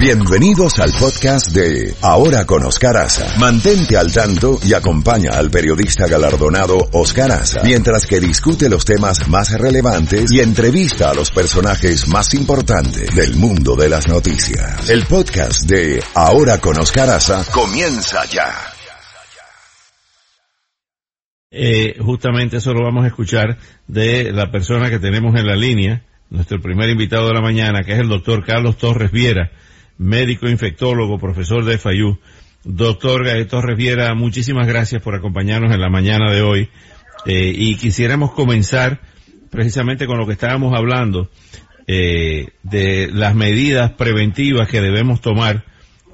Bienvenidos al podcast de Ahora con Oscar Aza. Mantente al tanto y acompaña al periodista galardonado Oscar Aza mientras que discute los temas más relevantes y entrevista a los personajes más importantes del mundo de las noticias. El podcast de Ahora con Oscar Aza comienza ya. Eh, justamente eso lo vamos a escuchar de la persona que tenemos en la línea, nuestro primer invitado de la mañana, que es el doctor Carlos Torres Viera, médico infectólogo, profesor de FAYU. Doctor Torres Viera, muchísimas gracias por acompañarnos en la mañana de hoy. Eh, y quisiéramos comenzar precisamente con lo que estábamos hablando eh, de las medidas preventivas que debemos tomar,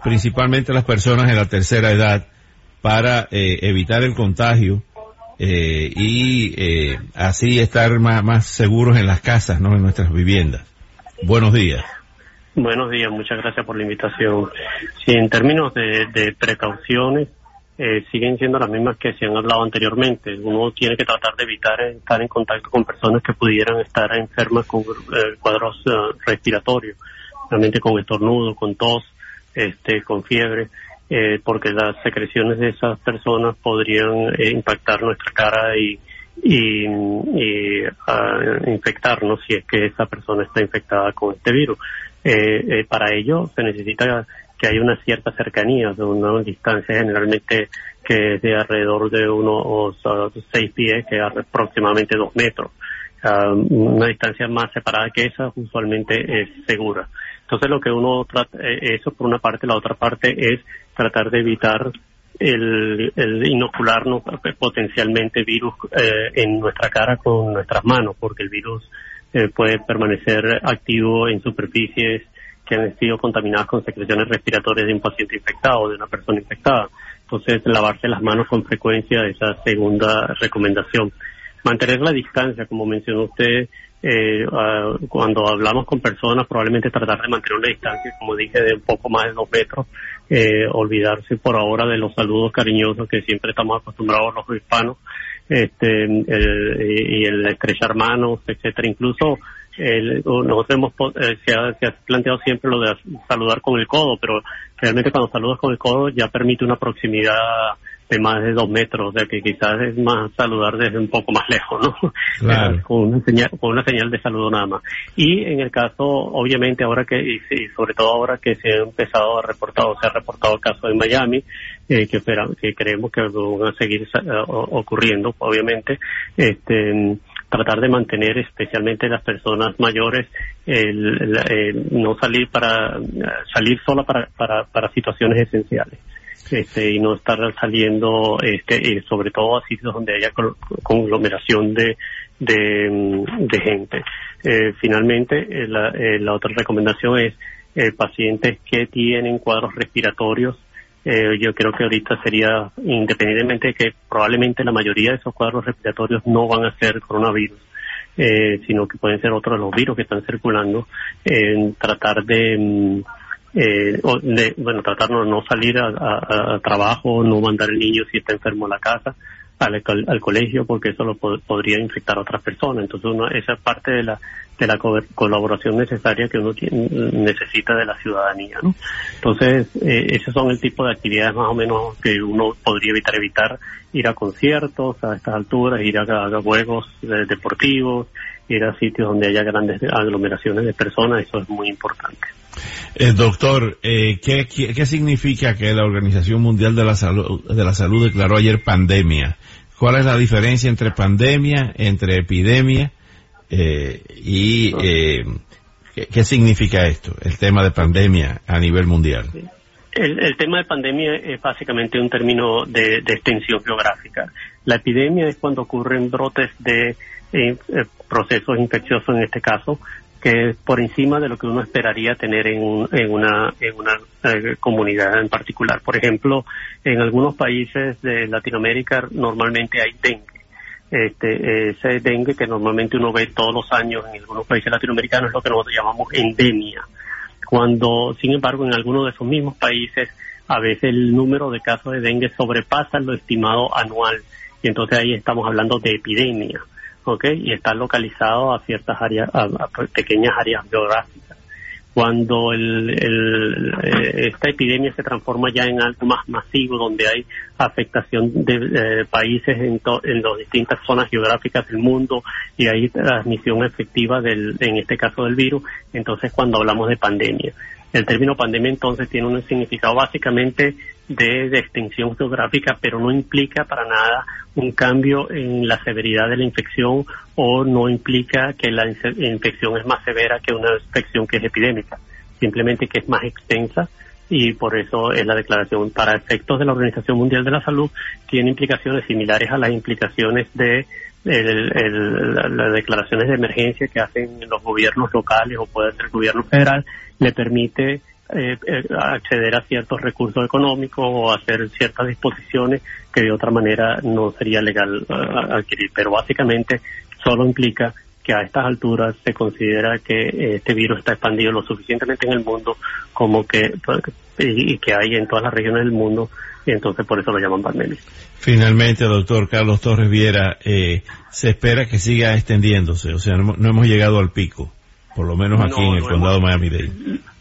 principalmente las personas en la tercera edad, para eh, evitar el contagio y así estar más seguros en las casas, ¿no? En nuestras viviendas. Buenos días. Buenos días, muchas gracias por la invitación. Sí, en términos de, precauciones, eh, siguen siendo las mismas que se han hablado anteriormente. Uno tiene que tratar de evitar estar en contacto con personas que pudieran estar enfermas con eh, cuadros eh, respiratorios, realmente con estornudo, con tos, este, con fiebre, eh, porque las secreciones de esas personas podrían impactar nuestra cara y, y, uh, infectarnos si es que esa persona está infectada con este virus. Eh, eh, para ello se necesita que haya una cierta cercanía, de una distancia generalmente que es de alrededor de unos seis pies, que es aproximadamente dos metros. Uh, una distancia más separada que esa usualmente es segura. Entonces lo que uno trata, eh, eso por una parte, la otra parte es tratar de evitar el, el inocularnos potencialmente virus eh, en nuestra cara con nuestras manos, porque el virus eh, puede permanecer activo en superficies que han sido contaminadas con secreciones respiratorias de un paciente infectado o de una persona infectada. Entonces, lavarse las manos con frecuencia es la segunda recomendación. Mantener la distancia, como mencionó usted, eh, uh, cuando hablamos con personas, probablemente tratar de mantener una distancia, como dije, de un poco más de dos metros, eh, olvidarse por ahora de los saludos cariñosos que siempre estamos acostumbrados los hispanos, este, el, y el estrechar manos, etcétera. Incluso el, nosotros hemos, eh, se, ha, se ha planteado siempre lo de saludar con el codo, pero realmente cuando saludas con el codo ya permite una proximidad de más de dos metros, de que quizás es más saludar desde un poco más lejos, ¿no? Claro. con una señal, con una señal de saludo nada más. Y en el caso, obviamente ahora que, y, y sobre todo ahora que se ha empezado a reportar, o se ha reportado el caso en Miami, eh, que, espera, que creemos que van a seguir uh, ocurriendo, obviamente, este, tratar de mantener especialmente las personas mayores el, el, el no salir para salir sola para, para, para situaciones esenciales este, y no estar saliendo, este, sobre todo a sitios donde haya conglomeración de, de, de gente. Eh, finalmente, eh, la, eh, la, otra recomendación es eh, pacientes que tienen cuadros respiratorios. Yo creo que ahorita sería, independientemente de que probablemente la mayoría de esos cuadros respiratorios no van a ser coronavirus, sino que pueden ser otros los virus que están circulando, tratar de mm, eh, de, bueno, tratar de no salir a, a, a, trabajo, no mandar al niño si está enfermo a la casa, al, al colegio, porque eso lo pod podría infectar a otras personas. Entonces, uno, esa es parte de la, de la co colaboración necesaria que uno tiene, necesita de la ciudadanía. ¿no? Entonces, eh, esos son el tipo de actividades más o menos que uno podría evitar, evitar ir a conciertos a estas alturas, ir a, juegos eh, deportivos, ir a sitios donde haya grandes aglomeraciones de personas, eso es muy importante. Eh, doctor, eh, ¿qué, ¿qué, qué, significa que la Organización Mundial de la, Salud, de la Salud declaró ayer pandemia? ¿Cuál es la diferencia entre pandemia, entre epidemia eh, y eh, ¿qué, ¿qué, significa esto, el tema de pandemia a nivel mundial? El, tema de pandemia es básicamente un término de, de, extensión geográfica. La epidemia es cuando ocurren brotes de eh, procesos infecciosos en este caso, que por encima de lo que uno esperaría tener en, en una, en una eh, comunidad en particular. Por ejemplo, en algunos países de Latinoamérica normalmente hay dengue. Este, ese dengue que normalmente uno ve todos los años en algunos países latinoamericanos es lo que nosotros llamamos endemia. Cuando, sin embargo, en algunos de esos mismos países a veces el número de casos de dengue sobrepasa lo estimado anual y entonces ahí estamos hablando de epidemia. ¿Ok? Y está localizado a ciertas áreas, a, pequeñas áreas geográficas. cuando el, eh, esta epidemia se transforma ya en algo más masivo, donde hay afectación de eh, países en, en las distintas zonas geográficas del mundo y hay transmisión efectiva del, en este caso del virus, entonces cuando hablamos de pandemia. El término pandemia entonces tiene un significado básicamente de, extensión geográfica, pero no implica para nada un cambio en la severidad de la infección o no implica que la infección es más severa que una infección que es epidémica, simplemente que es más extensa y por eso es la declaración. Para efectos de la Organización Mundial de la Salud tiene implicaciones similares a las implicaciones de las declaraciones de emergencia que hacen los gobiernos locales o puede ser el gobierno federal. Le permite eh, eh, acceder a ciertos recursos económicos o hacer ciertas disposiciones que de otra manera no sería legal uh, adquirir. Pero básicamente solo implica que a estas alturas se considera que este virus está expandido lo suficientemente en el mundo como que y que hay en todas las regiones del mundo y entonces por eso lo llaman pandemia. Finalmente, doctor Carlos Torres Viera, eh, se espera que siga extendiéndose, o sea, no, hemos llegado al pico, por lo menos aquí en el condado de Miami-Dade.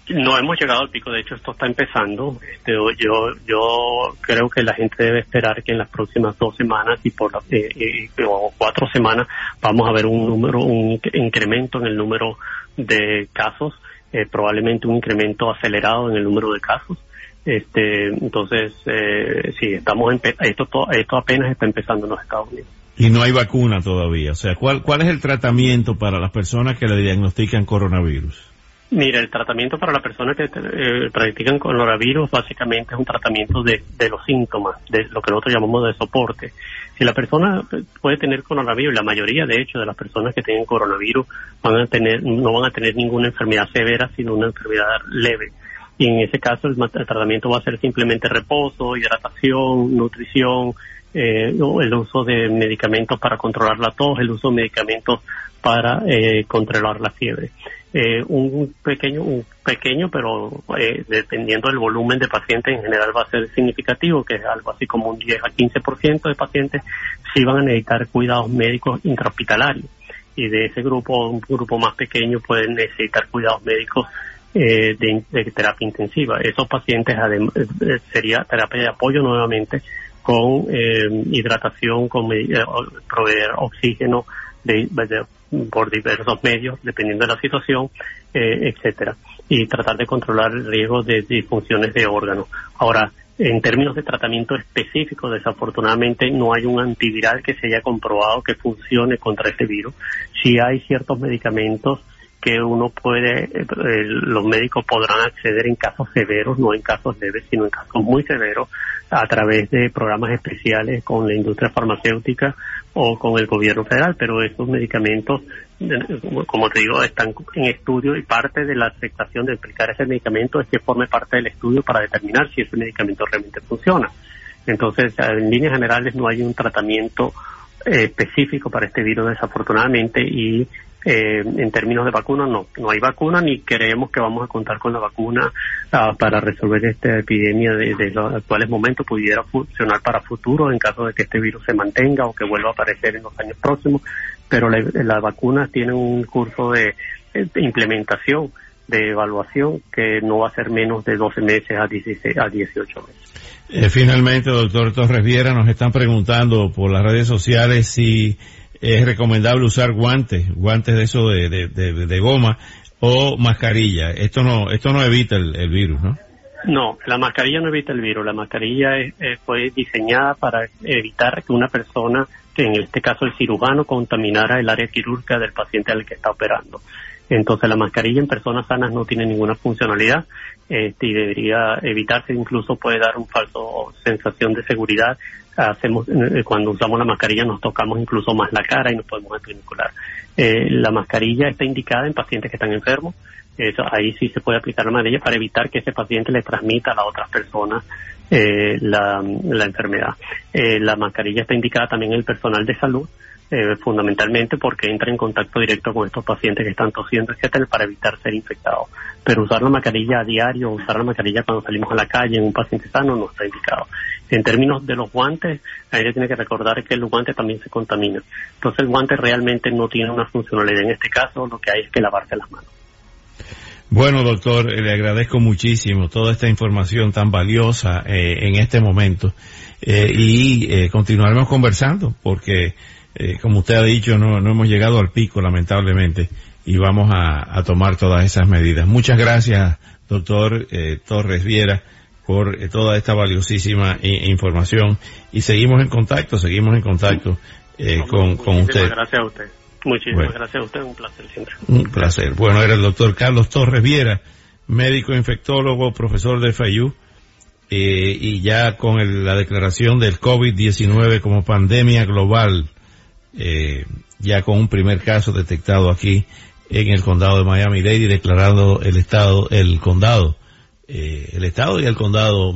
No hemos llegado al pico, de hecho esto está empezando. Este, yo yo creo que la gente debe esperar que en las próximas dos semanas y por eh, eh, cuatro semanas vamos a ver un número, un incremento en el número de casos, eh, probablemente un incremento acelerado en el número de casos. Este, entonces, eh, sí, estamos esto esto apenas está empezando en los Estados Unidos. Y no hay vacuna todavía. O sea, ¿cuál cuál es el tratamiento para las personas que le diagnostican coronavirus? Mira, el tratamiento para las personas que eh, practican coronavirus básicamente es un tratamiento de, los síntomas, de lo que nosotros llamamos de soporte. Si la persona puede tener coronavirus, la mayoría de hecho de las personas que tienen coronavirus van a tener, no van a tener ninguna enfermedad severa, sino una enfermedad leve. Y en ese caso el, tratamiento va a ser simplemente reposo, hidratación, nutrición, eh, el uso de medicamentos para controlar la tos, el uso de medicamentos para eh, controlar la fiebre. Eh, un pequeño, un pequeño, pero eh, dependiendo del volumen de pacientes en general va a ser significativo, que es algo así como un 10 a 15% de pacientes sí van a necesitar cuidados médicos intrahospitalarios y de ese grupo, un grupo más pequeño pueden necesitar cuidados médicos eh, de, terapia intensiva. Esos pacientes sería terapia de apoyo nuevamente con hidratación, con proveer oxígeno de, por diversos medios, dependiendo de la situación, eh, etcétera, y tratar de controlar el riesgo de disfunciones de órganos. Ahora, en términos de tratamiento específico, desafortunadamente no hay un antiviral que se haya comprobado que funcione contra este virus. Sí hay ciertos medicamentos que uno puede, eh, los médicos podrán acceder en casos severos, no en casos leves, sino en casos muy severos, a través de programas especiales con la industria farmacéutica o con el gobierno federal, pero estos medicamentos, como te digo, están en estudio y parte de la aceptación de aplicar ese medicamento es que forme parte del estudio para determinar si ese medicamento realmente funciona. Entonces, en líneas generales no hay un tratamiento eh, específico para este virus desafortunadamente y eh, en términos de vacunas, no, no hay vacuna ni creemos que vamos a contar con la vacuna ah, para resolver esta epidemia de, los actuales momentos. Pudiera funcionar para futuro en caso de que este virus se mantenga o que vuelva a aparecer en los años próximos, pero las la vacunas tienen un curso de, implementación de evaluación que no va a ser menos de 12 meses a, 16, a 18 meses. Eh, finalmente, doctor Torres Viera, nos están preguntando por las redes sociales si es recomendable usar guantes, guantes de eso de, de, goma o mascarilla. Esto no, esto no evita el, virus, ¿no? No, la mascarilla no evita el virus. La mascarilla fue diseñada para evitar que una persona, que en este caso el cirujano, contaminara el área quirúrgica del paciente al que está operando. Entonces la mascarilla en personas sanas no tiene ninguna funcionalidad este, y debería evitarse, incluso puede dar un falso sensación de seguridad hacemos eh, cuando usamos la mascarilla nos tocamos incluso más la cara y nos podemos vincular. Eh, la mascarilla está indicada en pacientes que están enfermos. Ahí sí se puede aplicar la mascarilla para evitar que ese paciente le transmita a las otras personas eh, la, la, enfermedad. Eh, la mascarilla está indicada también en el personal de salud eh, fundamentalmente porque entra en contacto directo con estos pacientes que están tosiendo, etcétera, para evitar ser infectados. Pero usar la mascarilla a diario, usar la mascarilla cuando salimos a la calle en un paciente sano no está indicado. En términos de los guantes, hay tiene que recordar que el guante también se contamina. Entonces el guante realmente no tiene una funcionalidad en este caso, lo que hay es que lavarse las manos. Bueno, doctor, le agradezco muchísimo toda esta información tan valiosa eh, en este momento eh, y eh, continuaremos conversando porque, eh, como usted ha dicho, no, no hemos llegado al pico, lamentablemente, y vamos a, a tomar todas esas medidas. Muchas gracias, doctor eh, Torres Viera, por eh, toda esta valiosísima i- información y seguimos en contacto, seguimos en contacto eh, con, con usted. gracias a usted. Muchísimas Bueno. gracias a usted, un placer siempre. Un placer. Bueno, era el doctor Carlos Torres Viera, médico infectólogo, profesor de FAYU, eh, y ya con el- la declaración del COVID-19 como pandemia global, eh, ya con un primer caso detectado aquí en el condado de Miami-Dade y declarando el estado, el condado, eh, el estado y el condado